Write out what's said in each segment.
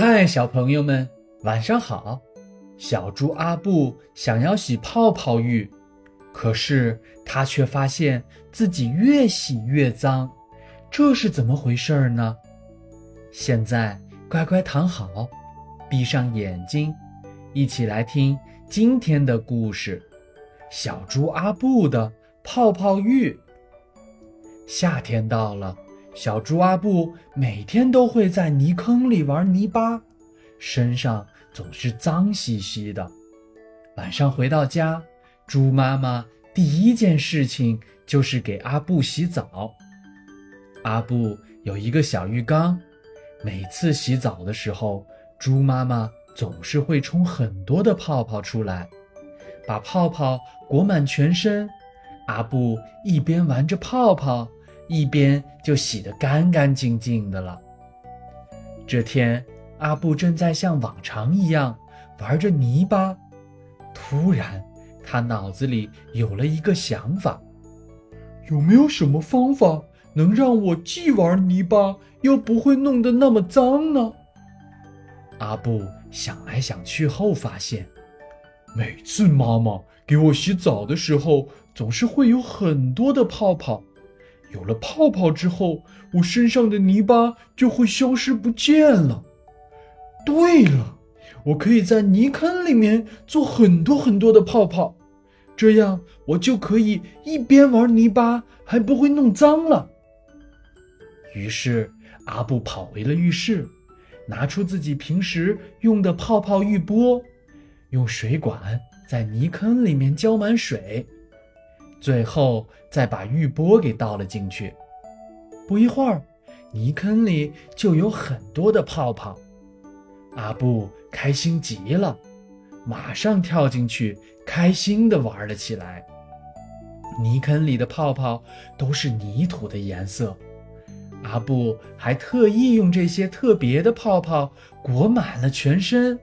嗨，小朋友们，晚上好！小猪阿布想要洗泡泡浴，可是他却发现自己越洗越脏，这是怎么回事呢？现在乖乖躺好，闭上眼睛，一起来听今天的故事：小猪阿布的泡泡浴。夏天到了。小猪阿布每天都会在泥坑里玩泥巴，身上总是脏兮兮的。晚上回到家，猪妈妈第一件事情就是给阿布洗澡。阿布有一个小浴缸，每次洗澡的时候，猪妈妈总是会冲很多的泡泡出来，把泡泡裹满全身。阿布一边玩着泡泡。一边就洗得干干净净的了。这天，阿布正在像往常一样玩着泥巴，突然，他脑子里有了一个想法：有没有什么方法能让我既玩泥巴又不会弄得那么脏呢？阿布想来想去后发现，每次妈妈给我洗澡的时候，总是会有很多的泡泡。有了泡泡之后，我身上的泥巴就会消失不见了。对了，我可以在泥坑里面做很多很多的泡泡，这样我就可以一边玩泥巴，还不会弄脏了。于是阿布跑回了浴室，拿出自己平时用的泡泡浴钵，用水管在泥坑里面浇满水。最后再把浴钵给倒了进去，不一会儿，泥坑里就有很多的泡泡。阿布开心极了，马上跳进去，开心地玩了起来。泥坑里的泡泡都是泥土的颜色，阿布还特意用这些特别的泡泡裹满了全身，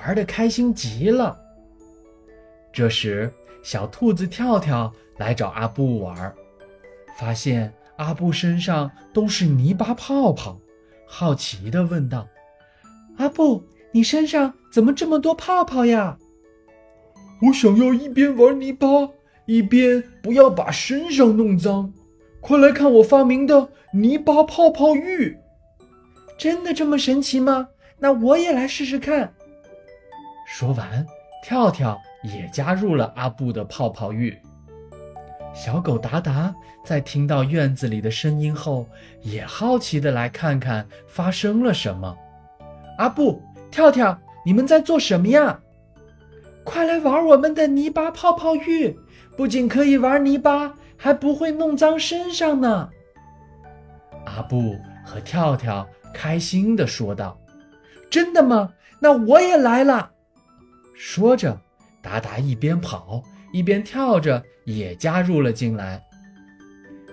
玩得开心极了。这时，小兔子跳跳。来找阿布玩，发现阿布身上都是泥巴泡泡，好奇地问道：“阿布，你身上怎么这么多泡泡呀？”我想要一边玩泥巴，一边不要把身上弄脏。快来看我发明的泥巴泡泡浴！真的这么神奇吗？那我也来试试看。说完，跳跳也加入了阿布的泡泡浴。小狗达达在听到院子里的声音后，也好奇地来看看发生了什么。阿布、跳跳，你们在做什么呀？快来玩我们的泥巴泡泡浴，不仅可以玩泥巴，还不会弄脏身上呢。阿布和跳跳开心地说道：“真的吗？那我也来了。”说着，达达一边跑。一边跳着，也加入了进来。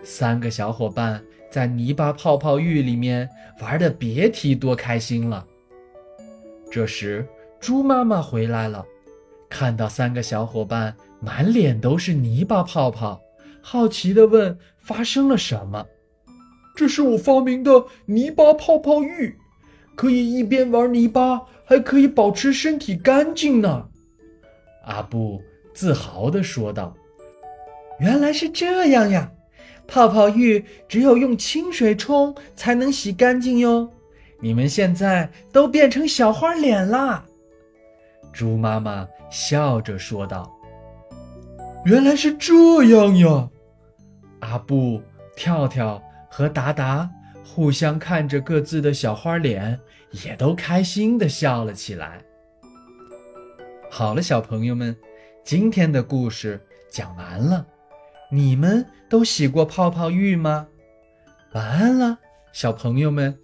三个小伙伴在泥巴泡泡浴里面玩的别提多开心了。这时，猪妈妈回来了，看到三个小伙伴满脸都是泥巴泡泡，好奇地问：“发生了什么？”“这是我发明的泥巴泡泡浴，可以一边玩泥巴，还可以保持身体干净呢。”阿布。自豪地说道：“原来是这样呀！泡泡浴只有用清水冲才能洗干净哟。你们现在都变成小花脸啦！”猪妈妈笑着说道：“原来是这样呀！”阿布、跳跳和达达互相看着各自的小花脸，也都开心地笑了起来。好了，小朋友们。今天的故事讲完了，你们都洗过泡泡浴吗？晚安了，小朋友们。